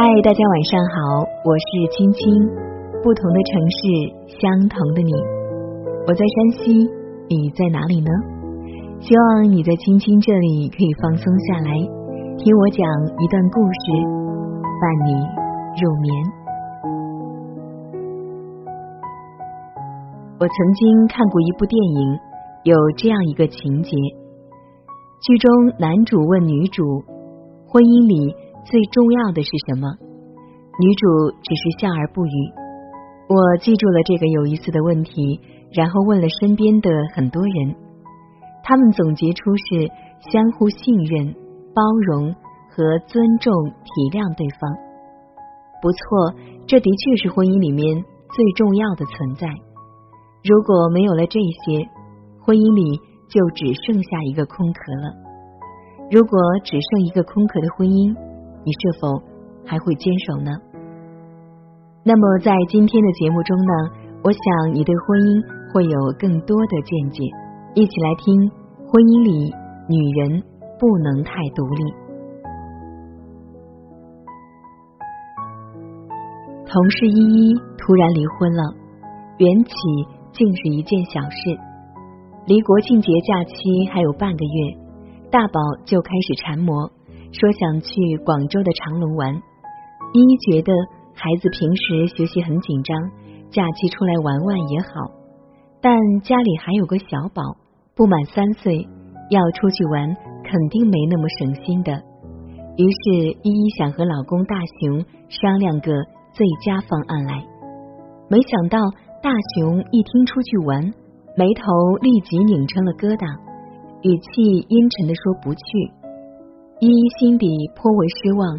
嗨，大家晚上好，我是青青。不同的城市，相同的你。我在山西，你在哪里呢？希望你在青青这里可以放松下来，听我讲一段故事，伴你入眠。我曾经看过一部电影，有这样一个情节：剧中男主问女主，婚姻里。最重要的是什么？女主只是笑而不语。我记住了这个有意思的问题，然后问了身边的很多人，他们总结出是相互信任、包容和尊重、体谅对方。不错，这的确是婚姻里面最重要的存在。如果没有了这些，婚姻里就只剩下一个空壳了。如果只剩一个空壳的婚姻，你是否还会坚守呢？那么在今天的节目中呢，我想你对婚姻会有更多的见解。一起来听，婚姻里女人不能太独立。同事依依突然离婚了，缘起竟是一件小事。离国庆节假期还有半个月，大宝就开始缠磨。说想去广州的长隆玩，依依觉得孩子平时学习很紧张，假期出来玩玩也好。但家里还有个小宝，不满三岁，要出去玩肯定没那么省心的。于是依依想和老公大雄商量个最佳方案来。没想到大雄一听出去玩，眉头立即拧成了疙瘩，语气阴沉的说不去。依依心底颇为失望，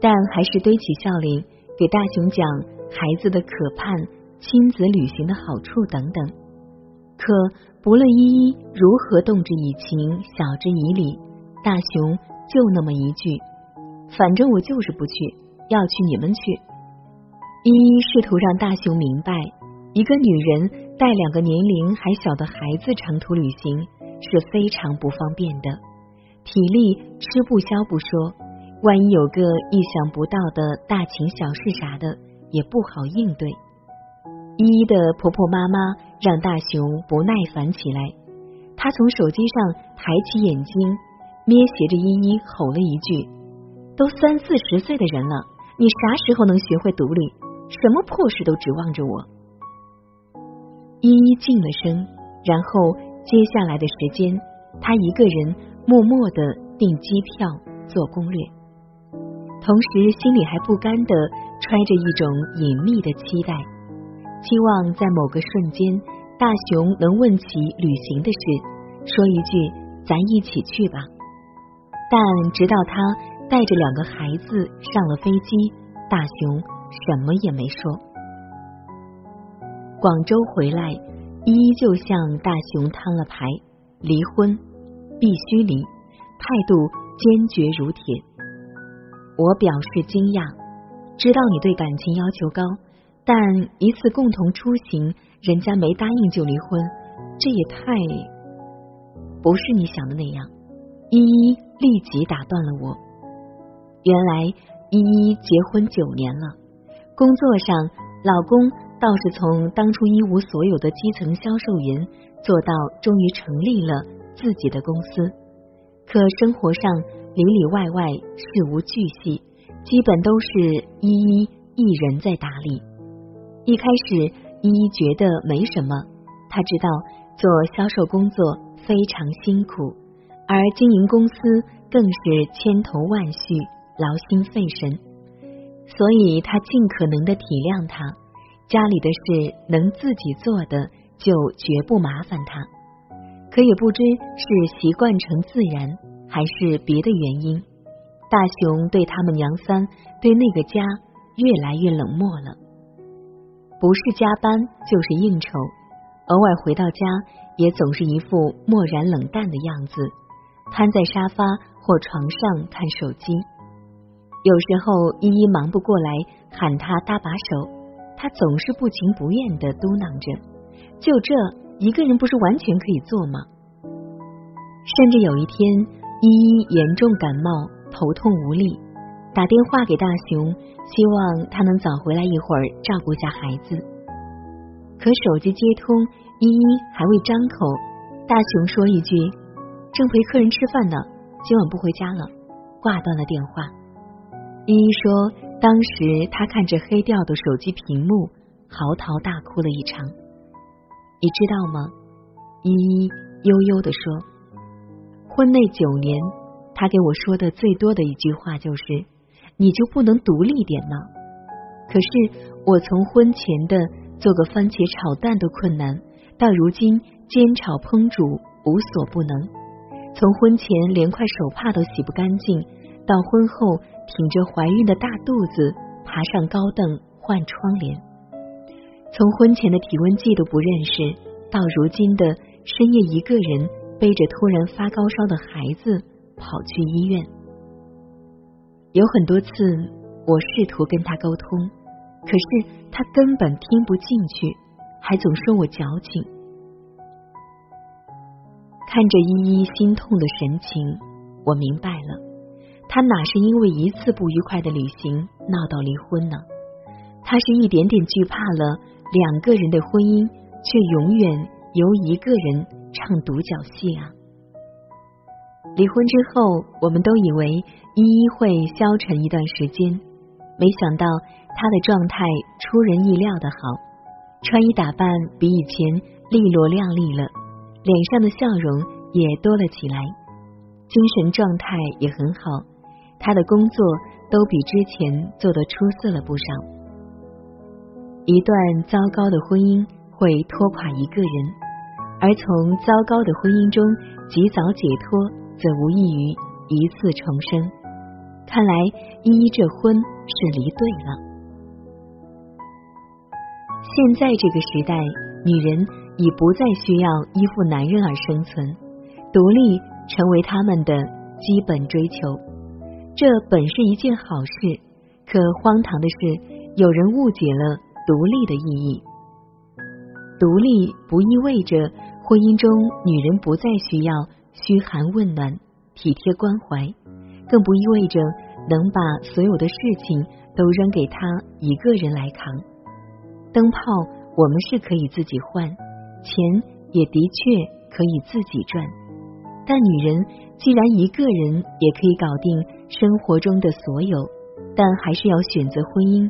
但还是堆起笑脸给大雄讲孩子的可盼、亲子旅行的好处等等。可不论依依如何动之以情、晓之以理，大雄就那么一句：“反正我就是不去，要去你们去。”依依试图让大雄明白，一个女人带两个年龄还小的孩子长途旅行是非常不方便的。体力吃不消不说，万一有个意想不到的大情小事啥的，也不好应对。依依的婆婆妈妈让大雄不耐烦起来，他从手机上抬起眼睛，咩斜着依依吼了一句：“都三四十岁的人了，你啥时候能学会独立？什么破事都指望着我？”依依静了声，然后接下来的时间，她一个人。默默的订机票做攻略，同时心里还不甘的揣着一种隐秘的期待，期望在某个瞬间，大熊能问起旅行的事，说一句“咱一起去吧”。但直到他带着两个孩子上了飞机，大熊什么也没说。广州回来，依旧向大雄摊了牌，离婚。必须离，态度坚决如铁。我表示惊讶，知道你对感情要求高，但一次共同出行，人家没答应就离婚，这也太……不是你想的那样。依依立即打断了我。原来依依结婚九年了，工作上老公倒是从当初一无所有的基层销售员，做到终于成立了。自己的公司，可生活上里里外外事无巨细，基本都是依依一人在打理。一开始依依觉得没什么，她知道做销售工作非常辛苦，而经营公司更是千头万绪，劳心费神，所以她尽可能的体谅他，家里的事能自己做的就绝不麻烦他。可也不知是习惯成自然，还是别的原因，大雄对他们娘三，对那个家越来越冷漠了。不是加班就是应酬，偶尔回到家也总是一副漠然冷淡的样子，瘫在沙发或床上看手机。有时候依依忙不过来，喊他搭把手，他总是不情不愿的嘟囔着：“就这。”一个人不是完全可以做吗？甚至有一天，依依严重感冒，头痛无力，打电话给大雄，希望他能早回来一会儿照顾下孩子。可手机接通，依依还未张口，大雄说一句：“正陪客人吃饭呢，今晚不回家了。”挂断了电话。依依说，当时她看着黑掉的手机屏幕，嚎啕大哭了一场。你知道吗？依依悠悠的说，婚内九年，他给我说的最多的一句话就是：“你就不能独立点吗？”可是我从婚前的做个番茄炒蛋都困难，到如今煎炒烹煮无所不能；从婚前连块手帕都洗不干净，到婚后挺着怀孕的大肚子爬上高凳换窗帘。从婚前的体温计都不认识，到如今的深夜一个人背着突然发高烧的孩子跑去医院，有很多次我试图跟他沟通，可是他根本听不进去，还总说我矫情。看着依依心痛的神情，我明白了，他哪是因为一次不愉快的旅行闹到离婚呢？他是一点点惧怕了。两个人的婚姻，却永远由一个人唱独角戏啊！离婚之后，我们都以为依依会消沉一段时间，没想到她的状态出人意料的好，穿衣打扮比以前利落靓丽了，脸上的笑容也多了起来，精神状态也很好，她的工作都比之前做得出色了不少。一段糟糕的婚姻会拖垮一个人，而从糟糕的婚姻中及早解脱，则无异于一次重生。看来依依这婚是离对了。现在这个时代，女人已不再需要依附男人而生存，独立成为他们的基本追求。这本是一件好事，可荒唐的是，有人误解了。独立的意义，独立不意味着婚姻中女人不再需要嘘寒问暖、体贴关怀，更不意味着能把所有的事情都扔给他一个人来扛。灯泡我们是可以自己换，钱也的确可以自己赚，但女人既然一个人也可以搞定生活中的所有，但还是要选择婚姻。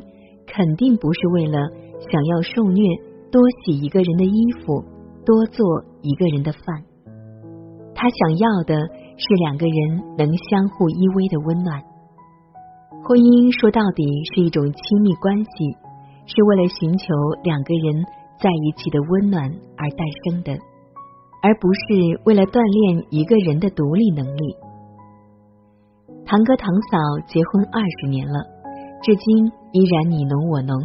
肯定不是为了想要受虐，多洗一个人的衣服，多做一个人的饭。他想要的是两个人能相互依偎的温暖。婚姻说到底是一种亲密关系，是为了寻求两个人在一起的温暖而诞生的，而不是为了锻炼一个人的独立能力。堂哥堂嫂结婚二十年了。至今依然你侬我侬，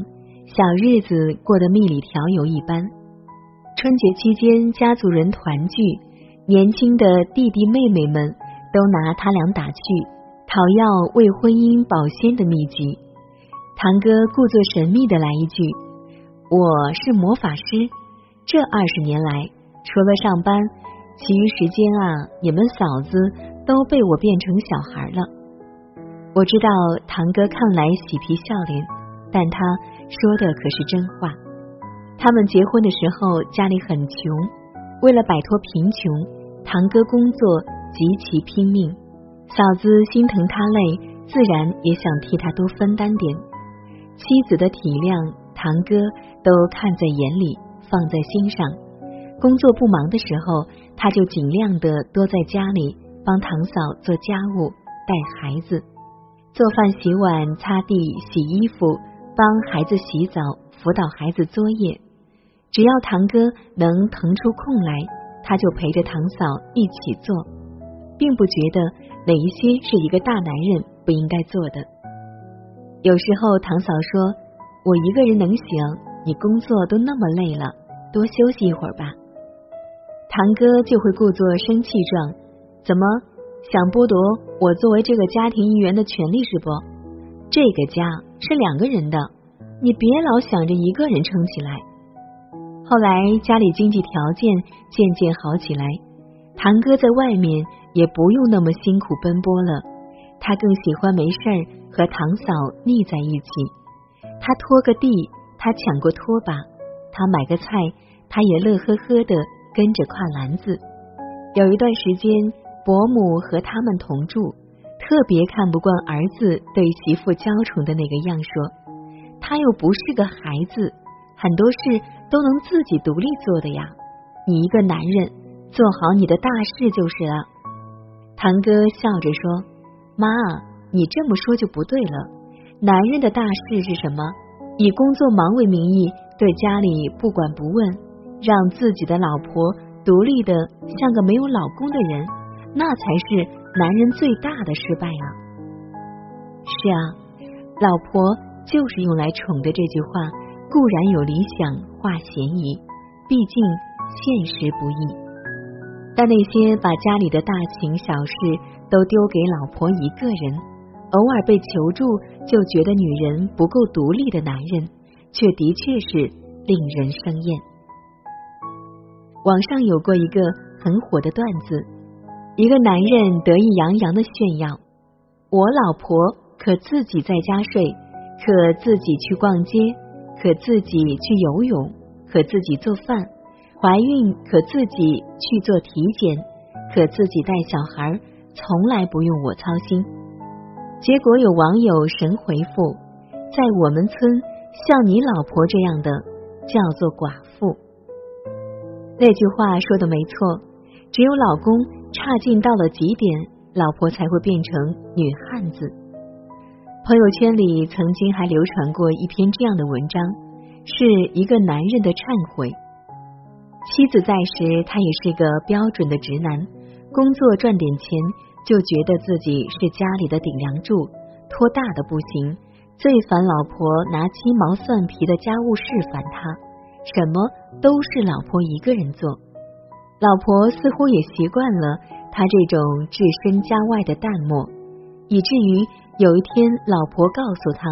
小日子过得蜜里调油一般。春节期间，家族人团聚，年轻的弟弟妹妹们都拿他俩打趣，讨要为婚姻保鲜的秘籍。堂哥故作神秘的来一句：“我是魔法师，这二十年来，除了上班，其余时间啊，你们嫂子都被我变成小孩了。”我知道堂哥看来喜皮笑脸，但他说的可是真话。他们结婚的时候家里很穷，为了摆脱贫穷，堂哥工作极其拼命。嫂子心疼他累，自然也想替他多分担点。妻子的体谅，堂哥都看在眼里，放在心上。工作不忙的时候，他就尽量的多在家里帮堂嫂做家务、带孩子。做饭、洗碗、擦地、洗衣服，帮孩子洗澡，辅导孩子作业。只要堂哥能腾出空来，他就陪着堂嫂一起做，并不觉得哪一些是一个大男人不应该做的。有时候堂嫂说：“我一个人能行，你工作都那么累了，多休息一会儿吧。”堂哥就会故作生气状：“怎么？”想剥夺我作为这个家庭一员的权利是不？这个家是两个人的，你别老想着一个人撑起来。后来家里经济条件渐渐好起来，堂哥在外面也不用那么辛苦奔波了，他更喜欢没事儿和堂嫂腻在一起。他拖个地，他抢过拖把；他买个菜，他也乐呵呵的跟着挎篮子。有一段时间，伯母和他们同住，特别看不惯儿子对媳妇娇宠的那个样，说他又不是个孩子，很多事都能自己独立做的呀。你一个男人，做好你的大事就是了。堂哥笑着说：“妈，你这么说就不对了。男人的大事是什么？以工作忙为名义，对家里不管不问，让自己的老婆独立的像个没有老公的人，那才是男人最大的失败啊！是啊，老婆就是用来宠的。这句话固然有理想化嫌疑，毕竟现实不易。”但那些把家里的大情小事都丢给老婆一个人，偶尔被求助就觉得女人不够独立的男人，却的确是令人生厌。网上有过一个很火的段子，一个男人得意洋洋的炫耀：“我老婆可自己在家睡，可自己去逛街，可自己去游泳，可自己做饭。”怀孕可自己去做体检，可自己带小孩，从来不用我操心。结果有网友神回复：在我们村，像你老婆这样的叫做寡妇。那句话说的没错，只有老公差劲到了极点，老婆才会变成女汉子。朋友圈里曾经还流传过一篇这样的文章，是一个男人的忏悔。妻子在时，他也是个标准的直男，工作赚点钱就觉得自己是家里的顶梁柱，拖大的不行，最烦老婆拿鸡毛蒜皮的家务事烦他，什么都是老婆一个人做。老婆似乎也习惯了他这种置身家外的淡漠，以至于有一天，老婆告诉他，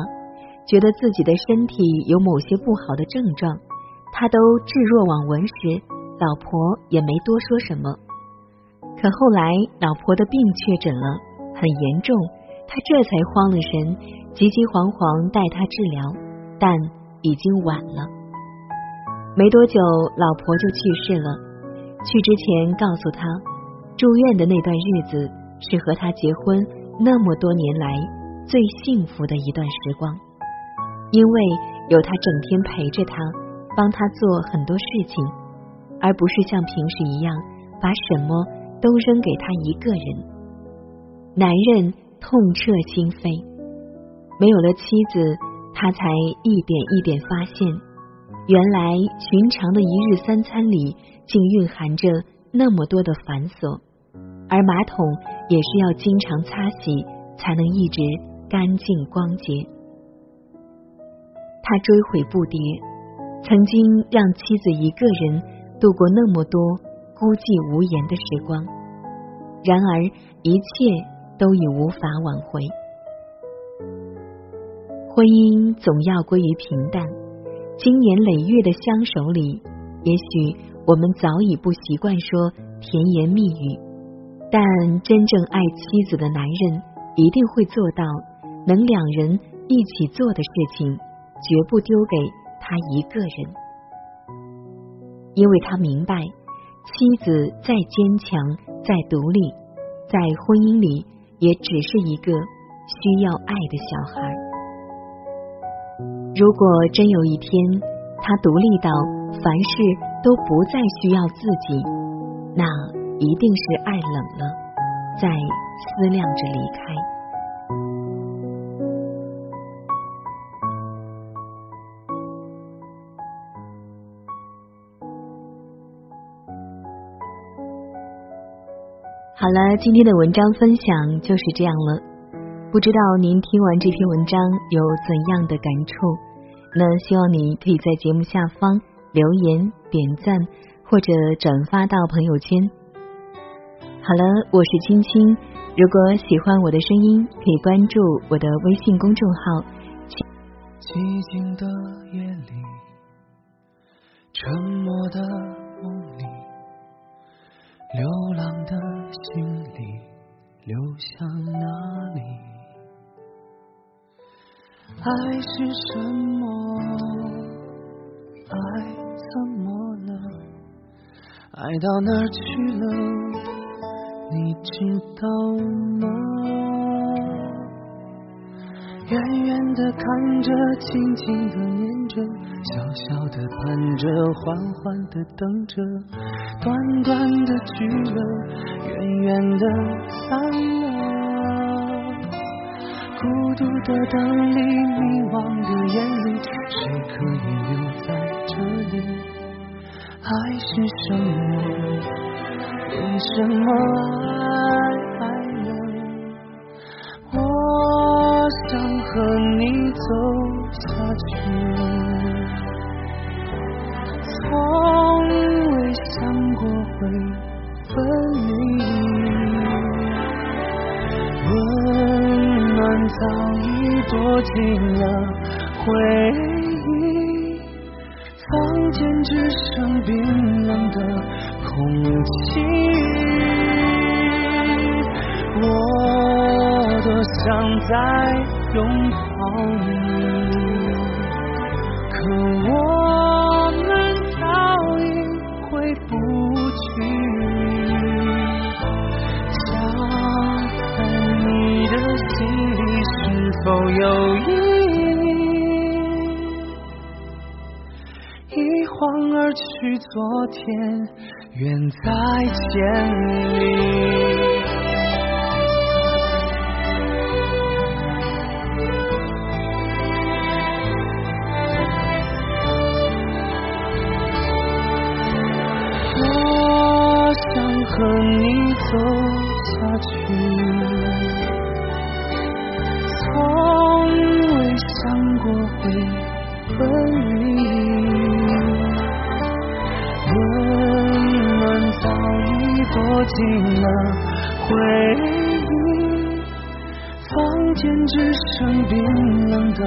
觉得自己的身体有某些不好的症状。他都置若罔闻时，老婆也没多说什么。可后来老婆的病确诊了，很严重，他这才慌了神，急急慌慌带他治疗，但已经晚了。没多久，老婆就去世了。去之前告诉他，住院的那段日子是和他结婚那么多年来最幸福的一段时光，因为有他整天陪着他。帮他做很多事情，而不是像平时一样把什么都扔给他一个人。男人痛彻心扉，没有了妻子，他才一点一点发现，原来寻常的一日三餐里竟蕴含着那么多的繁琐，而马桶也是要经常擦洗才能一直干净光洁。他追悔不迭。曾经让妻子一个人度过那么多孤寂无言的时光，然而一切都已无法挽回。婚姻总要归于平淡，经年累月的相守里，也许我们早已不习惯说甜言蜜语，但真正爱妻子的男人一定会做到，能两人一起做的事情，绝不丢给。他一个人，因为他明白，妻子再坚强、再独立，在婚姻里也只是一个需要爱的小孩。如果真有一天，他独立到凡事都不再需要自己，那一定是爱冷了，在思量着离开。好了，今天的文章分享就是这样了。不知道您听完这篇文章有怎样的感触？那希望你可以在节目下方留言、点赞或者转发到朋友圈。好了，我是青青。如果喜欢我的声音，可以关注我的微信公众号。寂静的夜里，沉默的梦里。流浪的心里，流向哪里？爱是什么？爱怎么了？爱到哪儿去了？你知道吗？远远的看着，静静的念着，小小的盼着，缓缓的等着，短短的聚了，远远的散了。孤独的灯里，迷惘的眼里，谁可以留在这里？爱是什么？为什么爱爱了？我想和你走否有意义？一晃而去，昨天远在千里。进了回忆，房间只剩冰冷的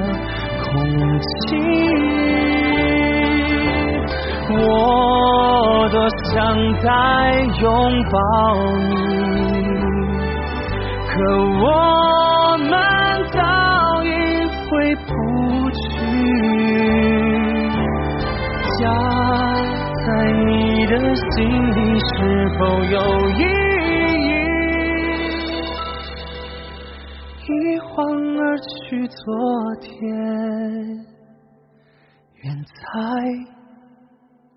空气。我多想再拥抱你，可我们早已回不去。家在你的心里是否有意义？一晃而去，昨天远在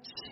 千